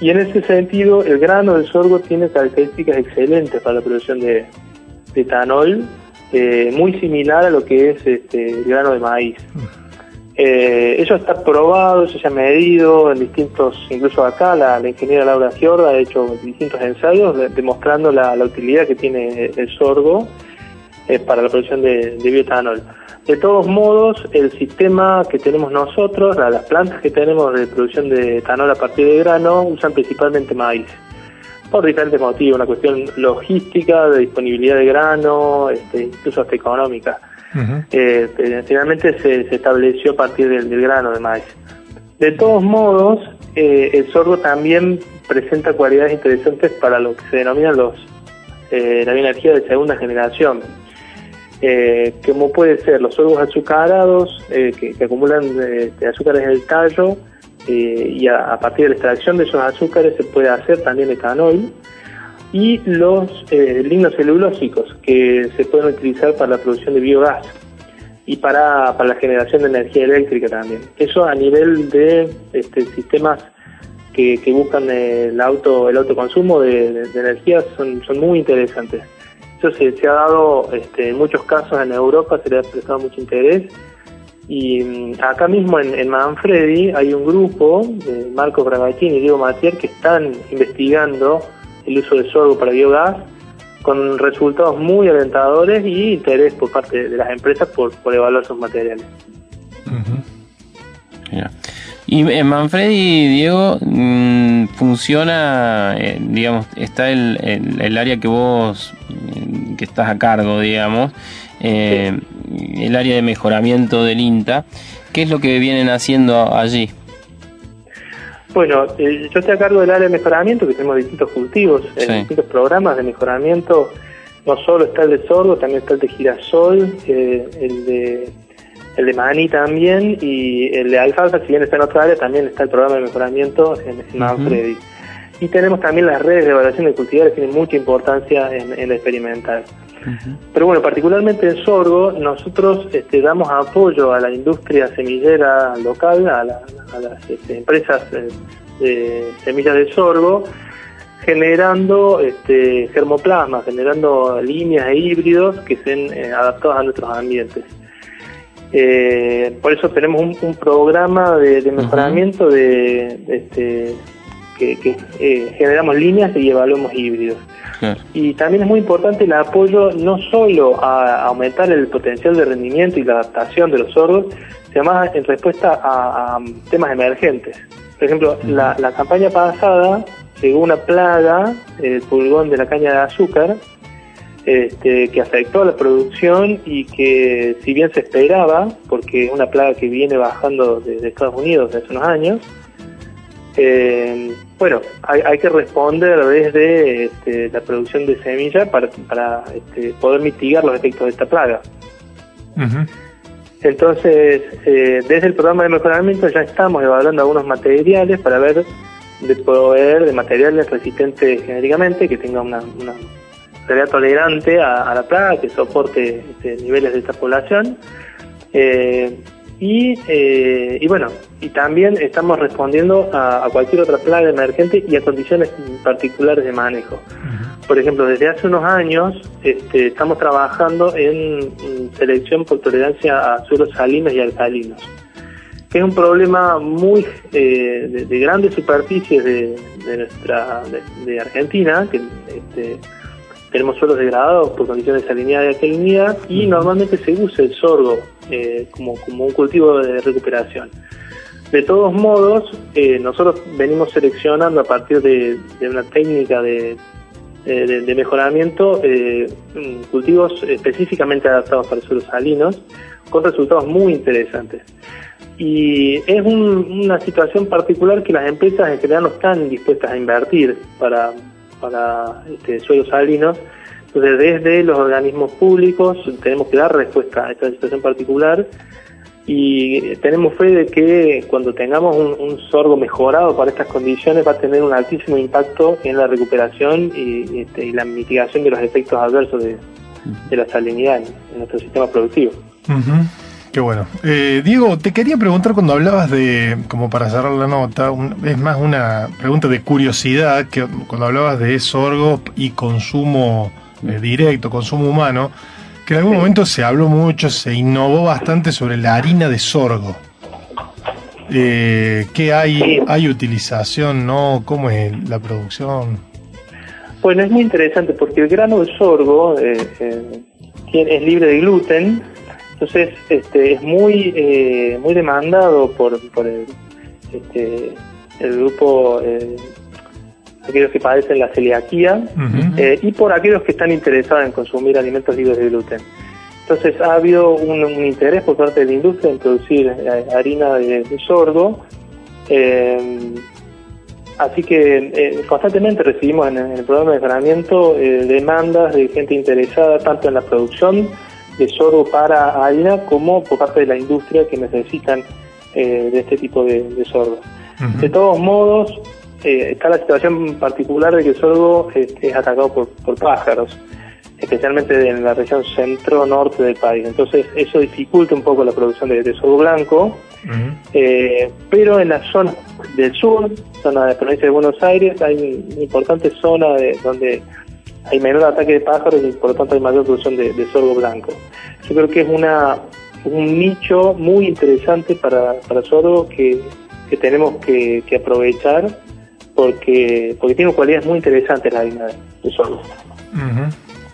Y en ese sentido, el grano del sorgo tiene características excelentes para la producción de, de etanol, eh, muy similar a lo que es este, el grano de maíz. Eh, eso está probado, eso se ha medido en distintos, incluso acá la, ingeniera Laura Fiorda ha hecho distintos ensayos de- demostrando la, utilidad que tiene el sorgo eh, para la producción de, de. De todos modos, el sistema que tenemos nosotros, la- las plantas que tenemos de producción de etanol a partir de grano, usan principalmente maíz. Por diferentes motivos, una cuestión logística, de disponibilidad de grano, este, incluso hasta económica. Pero finalmente se, se estableció a partir del, grano de maíz. De todos modos, eh, el sorgo también presenta cualidades interesantes para lo que se denominan los eh, la bioenergía de segunda generación, eh, como puede ser los sorgos azucarados eh, que, que acumulan eh, azúcares en el tallo y a, a partir de la extracción de esos azúcares se puede hacer también etanol y los eh, lignocelulósicos que se pueden utilizar para la producción de biogás y para, para la generación de energía eléctrica también. Eso a nivel de este, sistemas que, que buscan el auto el autoconsumo de, de- energía son, son muy interesantes. Eso se, se ha dado este, en muchos casos en Europa, se le ha prestado mucho interés. Y mm, acá mismo en, en Manfredi hay un grupo, de Marco Bragantini y Diego Matier, que están investigando el uso de sorgo para biogás con resultados muy alentadores y interés por parte de las empresas por, por evaluar sus materiales. Ya. Y en Manfredi, Diego, mm, funciona, eh, digamos, está el, el, el área que vos, mm, que estás a cargo, digamos, eh, el área de mejoramiento del INTA. ¿Qué es lo que vienen haciendo allí? Bueno, eh, yo estoy a cargo del área de mejoramiento, que tenemos distintos cultivos, eh, distintos programas de mejoramiento. No solo está el de sorgo, también está el de girasol, eh, el de el de maní también y el de alfalfa, si bien está en otra área, también está el programa de mejoramiento en, en Manfredi. Y tenemos también las redes de evaluación de cultivares, que tienen mucha importancia en, en la experimental. Pero bueno, particularmente en sorgo, nosotros este, damos apoyo a la industria semillera local, a, la- a las este, empresas eh, de semillas de sorgo, generando este, germoplasma, generando líneas e híbridos que estén eh, adaptados a nuestros ambientes. Eh, por eso tenemos un, un programa de, de mejoramiento de, de este, que, que, eh, generamos líneas y evaluamos híbridos. Y también es muy importante el apoyo no solo a aumentar el potencial de rendimiento y la adaptación de los sordos, sino más en respuesta a, a temas emergentes. Por ejemplo, la, la campaña pasada llegó una plaga, el pulgón de la caña de azúcar, este, que afectó a la producción y que si bien se esperaba, porque es una plaga que viene bajando desde Estados Unidos hace unos años, eh, bueno, hay, hay que responder desde este, la producción de semillas para, para este, poder mitigar los efectos de esta plaga. Entonces, eh, desde el programa de mejoramiento ya estamos evaluando algunos materiales para ver de proveer de materiales resistentes genéricamente, que tengan una, una realidad tolerante a, a la plaga, que soporte este, niveles de esta población. Eh, y, eh, y bueno, y también estamos respondiendo a, a cualquier otra plaga emergente y a condiciones particulares de manejo. Por ejemplo, desde hace unos años este, estamos trabajando en selección por tolerancia a suelos salinos y alcalinos, que es un problema muy eh, de, de grandes superficies de, de nuestra de, de Argentina, que este, tenemos suelos degradados por condiciones de salinidad y alcalinidad y normalmente se usa el sorgo eh, como, como un cultivo de recuperación. De todos modos, eh, nosotros venimos seleccionando a partir de, una técnica de, de, de- mejoramiento eh, mm, cultivos específicamente adaptados para suelos salinos con resultados muy interesantes. Y es un- una situación particular que las empresas en general no están dispuestas a invertir para, para este, suelos salinos. Entonces, desde los organismos públicos tenemos que dar respuesta a esta situación particular y tenemos fe de que cuando tengamos un, sorgo mejorado para estas condiciones va a tener un altísimo impacto en la recuperación y, este, y la mitigación de los efectos adversos de, la salinidad en, nuestro sistema productivo. Ujú. Qué bueno. Eh, Diego, te quería preguntar cuando hablabas de, como para cerrar la nota, un- es más una pregunta de curiosidad, que cuando hablabas de sorgo y consumo eh, directo, consumo humano, que en algún momento se habló mucho, se innovó bastante sobre la harina de sorgo. Eh, ¿Qué hay? ¿Hay utilización? ¿No? ¿Cómo es la producción? Bueno, es muy interesante porque el grano de sorgo eh, eh, es libre de gluten, entonces este, es muy muy demandado por, por el, este, el grupo, aquellos que padecen la celiaquía eh, y por aquellos que están interesados en consumir alimentos libres de gluten. Entonces ha habido un, un interés por parte de la industria en producir eh, harina de, de sorgo. eh, Así que eh, constantemente recibimos en, en el programa de mejoramiento eh, demandas de gente interesada tanto en la producción de sorgo para harina como por parte de la industria que necesitan eh, de este tipo de, de sorgo. De todos modos, eh, está la situación particular de que el sorgo eh, es atacado por, por pájaros, especialmente en la región centro-norte del país. Entonces eso dificulta un poco la producción de, de sorgo blanco. Eh, pero en la zona del sur, zona de la provincia de Buenos Aires, hay una importante zona de, donde hay menor ataque de pájaros y por lo tanto hay mayor producción de, de sorgo blanco. Yo creo que es una un nicho muy interesante para, para sorgo que, que tenemos que, que aprovechar porque porque tiene cualidades muy interesantes la harina de, sorgo. Ujú.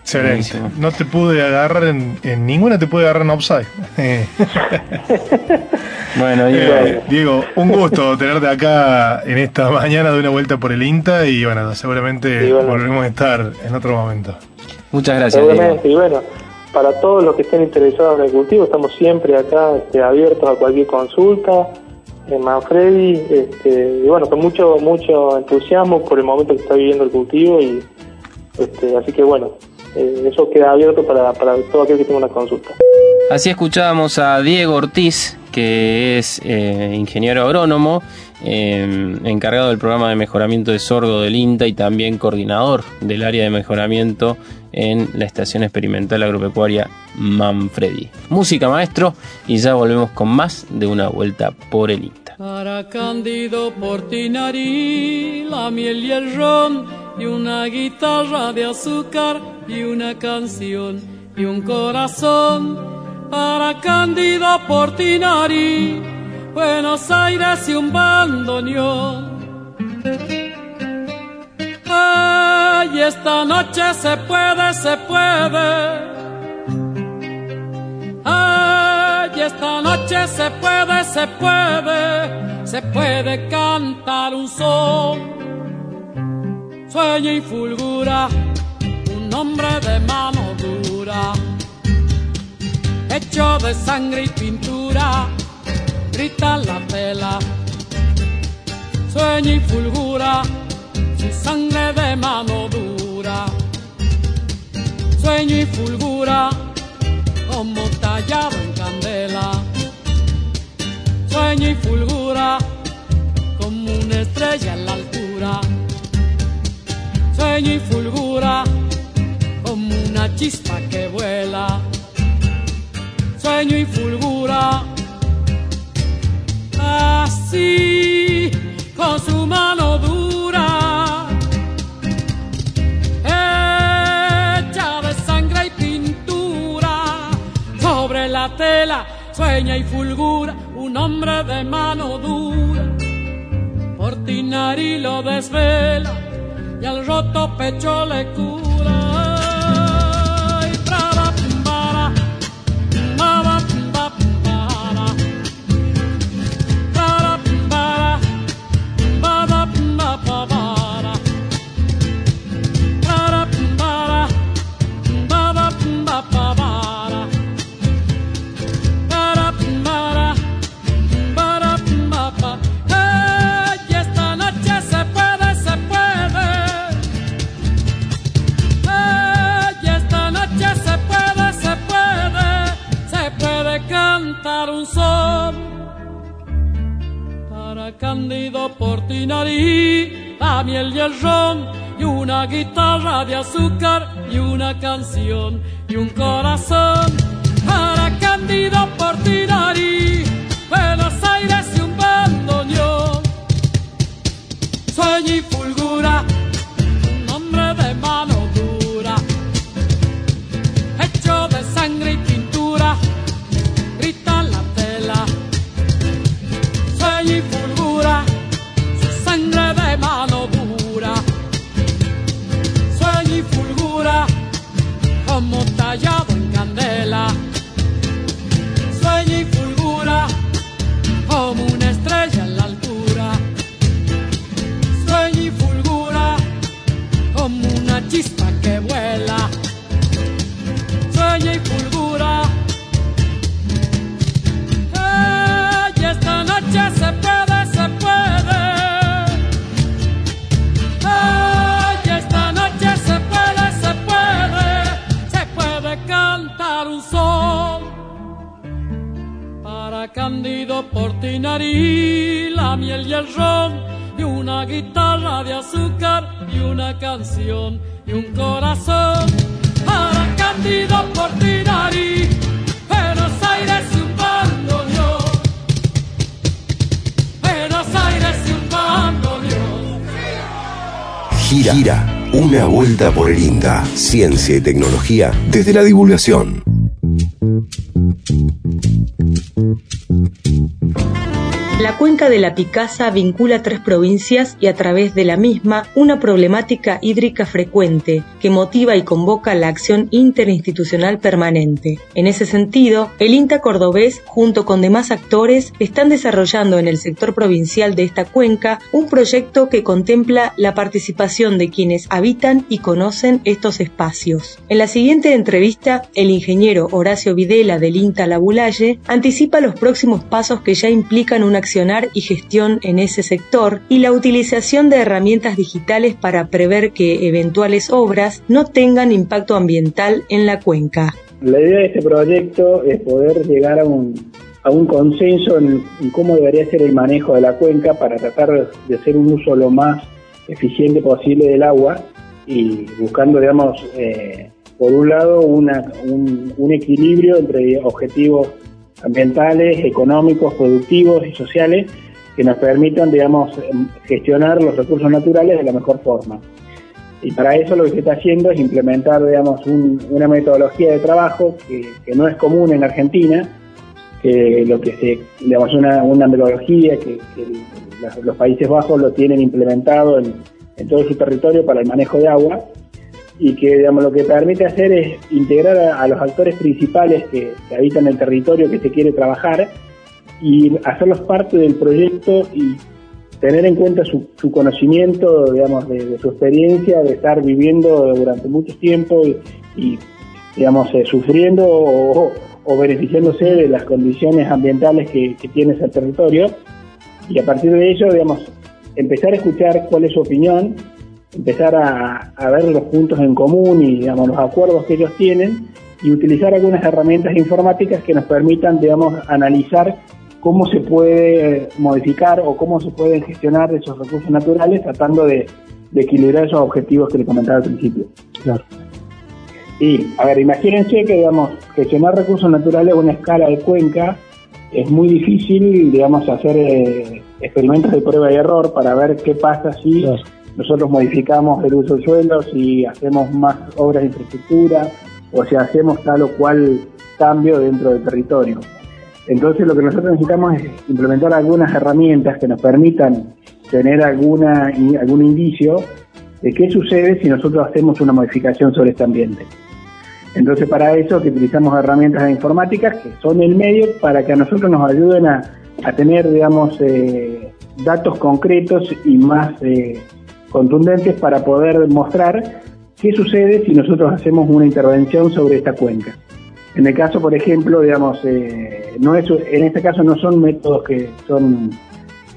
Excelente. Buenísimo. No te pude agarrar en, en ninguna, te pude agarrar en offside. Eh, Bueno, eh, Diego, un gusto tenerte acá en esta mañana de una vuelta por el INTA y bueno, seguramente Sí, bueno. volvemos a estar en otro momento. muchas gracias. Diego. Y bueno, para todos los que estén interesados en el cultivo, estamos siempre acá este, abiertos a cualquier consulta en Manfredi, este, y bueno, con mucho mucho entusiasmo por el momento que está viviendo el cultivo, y este, así que bueno, eh, eso queda abierto para, para todo aquel que tenga una consulta. Así escuchábamos a Diego Ortiz, que es eh, ingeniero agrónomo, eh, encargado del programa de mejoramiento de sorgo del INTA y también coordinador del área de mejoramiento en la Estación Experimental Agropecuaria Manfredi. Música maestro y ya volvemos con más de una vuelta por el INTA. Para Cándido Portinari, la miel y el ron, y una guitarra de azúcar, y una canción, y un corazón. Para Cándido Portinari, Buenos Aires y un bandoneón. Ay, esta noche se puede, se puede. Esta noche se puede, se puede, se puede cantar un son. Sueña y fulgura un hombre de mano dura, hecho de sangre y pintura, grita la tela. Sueña y fulgura su sangre de mano dura, sueño y fulgura como tallado en candela. Sueño y fulgura como una estrella en la altura. Sueño y fulgura como una chispa que vuela. Sueño y fulgura así con su mano sueña y fulgura un hombre de mano dura. Portinari lo desvela y al roto pecho le cura. Azúcar, y una canción, y un corazón. La miel y el ron. Y una guitarra de azúcar y una canción y un corazón. Para Cándido Portinari, Buenos Aires y un bandoneón. Buenos Aires y un bandoneón. Gira. Gira. Una vuelta por el INTA. Ciencia y tecnología desde la divulgación. Cuenca de la Picasa vincula tres provincias y a través de la misma una problemática hídrica frecuente que motiva y convoca la acción interinstitucional permanente. En ese sentido, el INTA cordobés, junto con demás actores, están desarrollando en el sector provincial de esta cuenca un proyecto que contempla la participación de quienes habitan y conocen estos espacios. En la siguiente entrevista, el ingeniero Horacio Videla del INTA Labulalle anticipa los próximos pasos que ya implican una y gestión en ese sector y la utilización de herramientas digitales para prever que eventuales obras no tengan impacto ambiental en la cuenca. La idea de este proyecto es poder llegar a un, a un consenso en, cómo debería ser el manejo de la cuenca para tratar de hacer un uso lo más eficiente posible del agua y buscando, digamos, eh, por un lado, una, un, un equilibrio entre objetivos ambientales, económicos, productivos y sociales que nos permitan, digamos, gestionar los recursos naturales de la mejor forma. Y para eso lo que se está haciendo es implementar, digamos, una metodología de trabajo que, no es común en Argentina, que lo que se, digamos, una, una metodología que, los Países Bajos lo tienen implementado en, en todo su territorio para el manejo de agua y que digamos, lo que permite hacer es integrar a, los actores principales que, habitan el territorio que se quiere trabajar y hacerlos parte del proyecto y tener en cuenta su, conocimiento, digamos, de, su experiencia, de estar viviendo durante mucho tiempo y, digamos, eh, sufriendo o, beneficiándose de las condiciones ambientales que, que tiene ese territorio. Y a partir de ello, digamos, empezar a escuchar cuál es su opinión empezar a, ver los puntos en común y digamos, los acuerdos que ellos tienen y utilizar algunas herramientas informáticas que nos permitan digamos, analizar cómo se puede modificar o cómo se pueden gestionar esos recursos naturales tratando de, equilibrar esos objetivos que le comentaba al principio. Claro. Y, a ver, imagínense que, digamos, gestionar recursos naturales a una escala de cuenca es muy difícil, digamos, hacer eh, experimentos de prueba y error para ver qué pasa si nosotros modificamos el uso del suelo, si hacemos más obras de infraestructura o si hacemos tal o cual cambio dentro del territorio. Entonces lo que nosotros necesitamos es implementar algunas herramientas que nos permitan tener alguna, algún indicio de qué sucede si nosotros hacemos una modificación sobre este ambiente. Entonces para eso utilizamos herramientas informáticas que son el medio para que a nosotros nos ayuden a, tener, digamos, eh, datos concretos y más eh, contundentes para poder mostrar qué sucede si nosotros hacemos una intervención sobre esta cuenca. En el caso, por ejemplo, digamos, eh, no es, en este caso no son métodos que son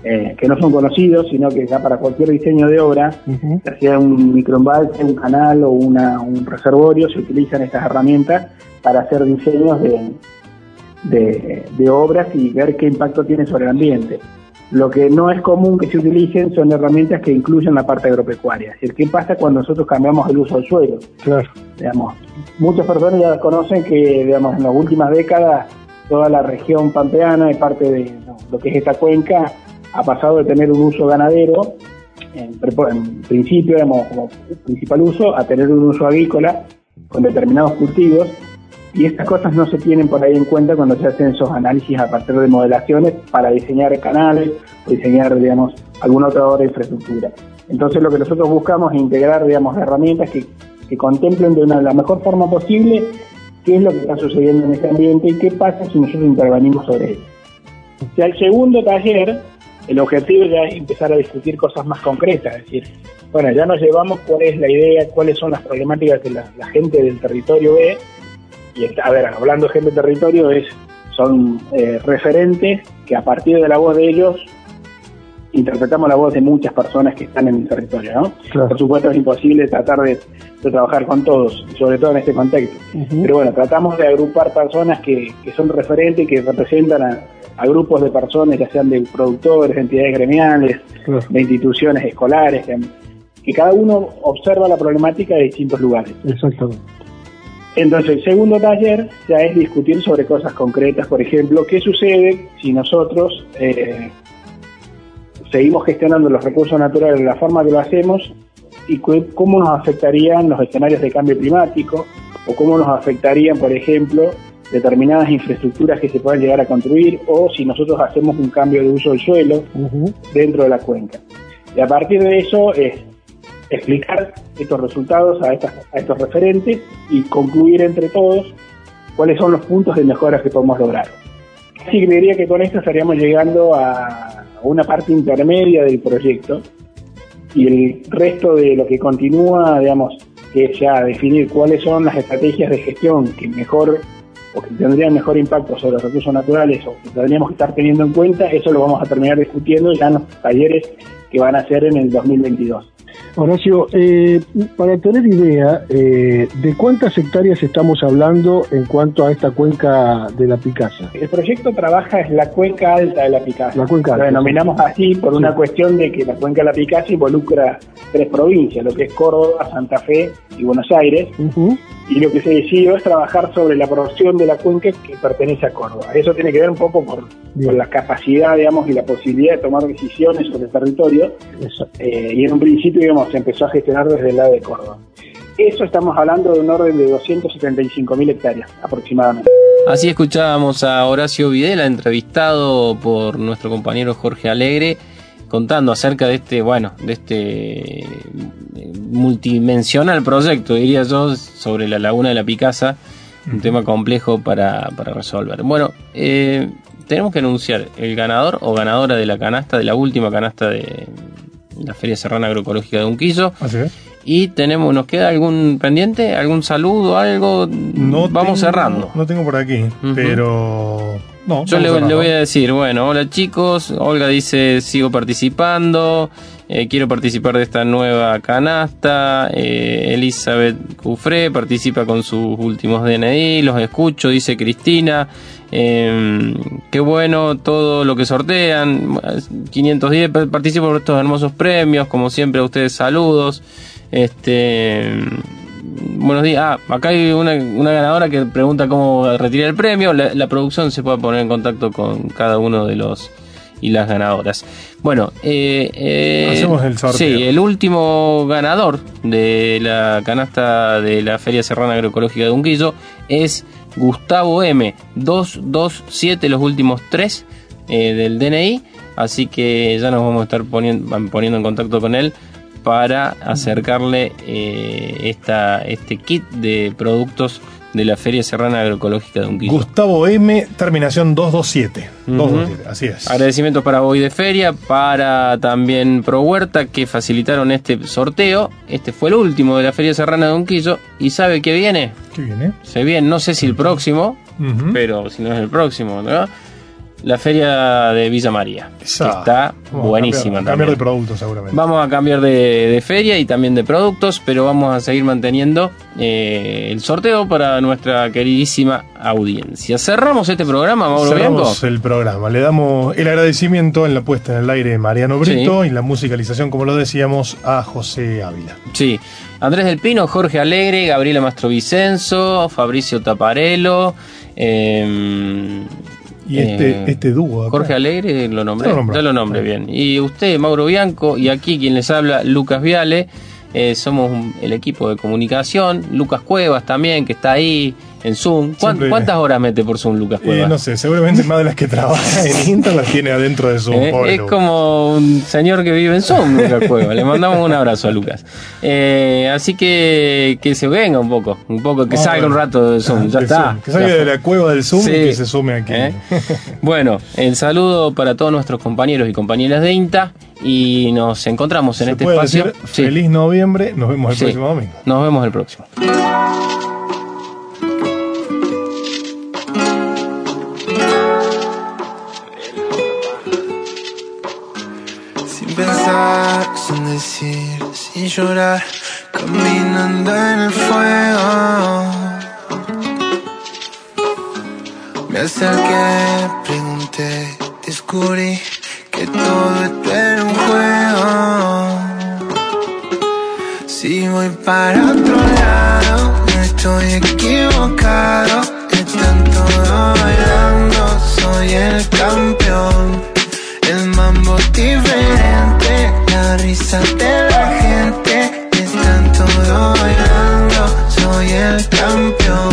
eh, que no son conocidos, sino que ya para cualquier diseño de obra, ya sea un microembalse, un canal o una, un reservorio, se utilizan estas herramientas para hacer diseños de, de, de obras y ver qué impacto tiene sobre el ambiente. Lo que no es común que se utilicen son herramientas que incluyen la parte agropecuaria. Es decir, ¿qué pasa cuando nosotros cambiamos el uso del suelo? Claro. Digamos, muchas personas ya conocen que, digamos, en las últimas décadas toda la región pampeana y parte de lo que es esta cuenca ha pasado de tener un uso ganadero, en, principio, digamos, como principal uso, a tener un uso agrícola con determinados cultivos y estas cosas no se tienen por ahí en cuenta cuando se hacen esos análisis a partir de modelaciones para diseñar canales o diseñar, digamos, alguna otra obra de infraestructura. Entonces lo que nosotros buscamos es integrar, digamos, herramientas que, contemplen de una, la mejor forma posible qué es lo que está sucediendo en ese ambiente y qué pasa si nosotros intervenimos sobre él. Ya el segundo taller, el objetivo ya es empezar a discutir cosas más concretas, es decir, bueno, ya nos llevamos cuál es la idea, cuáles son las problemáticas que la, la gente del territorio ve, y a ver, hablando de gente de territorio, es, son eh, referentes que a partir de la voz de ellos interpretamos la voz de muchas personas que están en el territorio, ¿no? Por supuesto es imposible tratar de, trabajar con todos, sobre todo en este contexto. Pero bueno, tratamos de agrupar personas que, son referentes, que representan a, grupos de personas, ya sean de productores, de entidades gremiales, de instituciones escolares, que, que, cada uno observa la problemática de distintos lugares. Exactamente. Entonces, el segundo taller ya es discutir sobre cosas concretas, por ejemplo, qué sucede si nosotros eh, seguimos gestionando los recursos naturales de la forma que lo hacemos y cómo nos afectarían los escenarios de cambio climático o cómo nos afectarían, por ejemplo, determinadas infraestructuras que se puedan llegar a construir o si nosotros hacemos un cambio de uso del suelo dentro de la cuenca. Y a partir de eso es explicar estos resultados a, estas, a estos referentes y concluir entre todos cuáles son los puntos de mejora que podemos lograr. Así que diría que con esto estaríamos llegando a una parte intermedia del proyecto y el resto de lo que continúa, digamos, que es ya definir cuáles son las estrategias de gestión que mejor o que tendrían mejor impacto sobre los recursos naturales o que tendríamos que estar teniendo en cuenta, eso lo vamos a terminar discutiendo ya en los talleres que van a ser en el 2022. Horacio, eh, para tener idea, eh, ¿de cuántas hectáreas estamos hablando en cuanto a esta cuenca de la Picasa? El proyecto trabaja es la cuenca alta de la Picasa. La cuenca Lo alta, denominamos así por una cuestión de que la cuenca de la Picasa involucra tres provincias, lo que es Córdoba, Santa Fe y Buenos Aires. Y lo que se decidió es trabajar sobre la porción de la cuenca que pertenece a Córdoba. Eso tiene que ver un poco por, por la capacidad, digamos, y la posibilidad de tomar decisiones sobre el territorio. Eh, y en un principio, digamos, se empezó a gestionar desde el lado de Córdoba. Eso estamos hablando de un orden de 275 mil hectáreas aproximadamente. Así escuchábamos a Horacio Videla, entrevistado por nuestro compañero Jorge Alegre, contando acerca de este, bueno, de este eh, multidimensional proyecto, diría yo, sobre la laguna de la Picasa, un tema complejo para, para resolver. Bueno, eh, tenemos que anunciar el ganador o ganadora de la canasta, de la última canasta de la Feria Serrana Agroecológica de Unquillo. Así es. Y tenemos, ¿nos queda algún pendiente? ¿Algún saludo? ¿Algo? No Vamos tengo- cerrando. No tengo por aquí, pero. No, Yo le voy a decir, bueno, hola chicos, Olga dice, sigo participando, eh, quiero participar de esta nueva canasta, eh, Elizabeth Cufré participa con sus últimos DNI, los escucho, dice Cristina, eh, qué bueno todo lo que sortean, 510, pa- participo por estos hermosos premios, como siempre a ustedes saludos, este... Buenos días. Ah, acá hay una, ganadora que pregunta cómo retirar el premio. La producción se puede poner en contacto con cada uno de los y las ganadoras. Bueno, eh, eh, Hacemos el sorteo. Sí, el último ganador de la canasta de la Feria Serrana Agroecológica de Unquillo es Gustavo M. 227, los últimos tres eh, del DNI. Así que ya nos vamos a estar poniendo, poniendo en contacto con él para acercarle eh, esta, este kit de productos de la Feria Serrana Agroecológica de Unquillo. Gustavo M, terminación 227. 227, así es. Agradecimientos para Hoy de Feria, para también Pro Huerta que facilitaron este sorteo. Este fue el último de la Feria Serrana de Unquillo. ¿Y sabe qué viene? ¿Qué viene? Se viene, no sé si el próximo, pero si no es el próximo, ¿no? La Feria de Villa María. que está Vamos a buenísima cambiar, cambiar de también. producto seguramente. Vamos a cambiar de, de feria y también de productos, pero vamos a seguir manteniendo eh, el sorteo para nuestra queridísima audiencia. Cerramos este programa, Mauro Bianco. Cerramos el programa. Le damos el agradecimiento en la puesta en el aire de Mariano Brito y la musicalización, como lo decíamos, a José Ávila. Sí, Andrés del Pino, Jorge Alegre, Gabriela Mastrovicenzo, Fabricio Taparelo. eh, Y este, eh, este dúo. acá. Jorge Alegre lo nombré, Ya lo nombró. ya lo nombré bien. Y usted, Mauro Bianco, y aquí quien les habla, Lucas Viale. Eh, somos un- el equipo de comunicación. Lucas Cuevas también, que está ahí en Zoom. ¿Cuán- Siempre- ¿Cuántas horas mete por Zoom, Lucas Eh, Cuevas? no sé, seguramente más de las que trabaja en Inter las tiene adentro de su Eh, es como un señor que vive en Zoom, Lucas Cueva. Le mandamos un abrazo a Lucas. Eh, así que que se venga un poco, un poco, que Vamos a salga un rato de Zoom. Ya De está. Zoom, Que salga Ya de la cueva del Zoom Sí. y que se sume aquí. ¿Eh? Bueno, el saludo para todos nuestros compañeros y compañeras de INTA y nos encontramos en Se este puede espacio. decir Sí. feliz noviembre, nos vemos el Sí. próximo domingo. Nos vemos el próximo. Sin pensar, sin decir, sin llorar, caminando en el fuego. Me acerqué, pregunté, descubrí que todo juego. Si voy para otro lado, no estoy equivocado. Están todos bailando, soy el campeón. El mambo diferente, la risa de la gente. Están todos bailando, soy el campeón.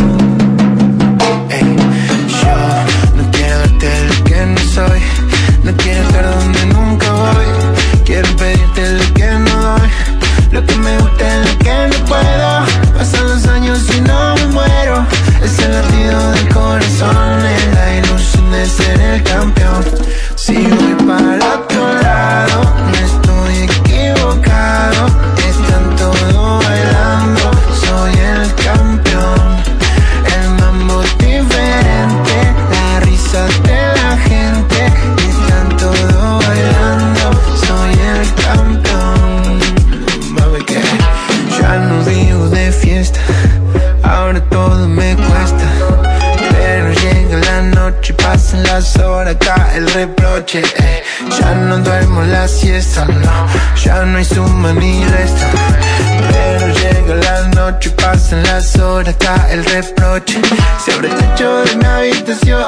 ahora está el reproche. Se abre el techo de mi habitación.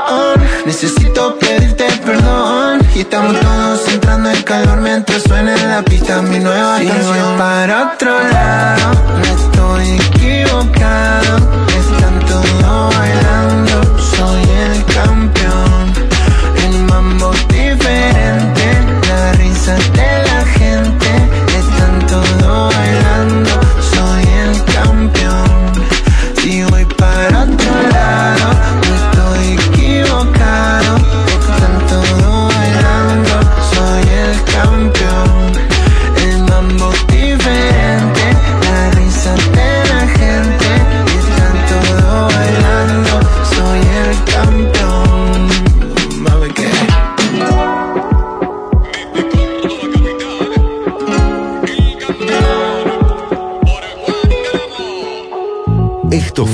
Necesito pedirte perdón. Y estamos todos entrando en calor mientras suena en la pista mi nueva si canción. Para otro lado.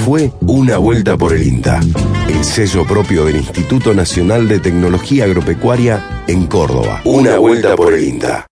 fue Una Vuelta por el INTA, el sello propio del Instituto Nacional de Tecnología Agropecuaria en Córdoba. Una Vuelta por el INTA.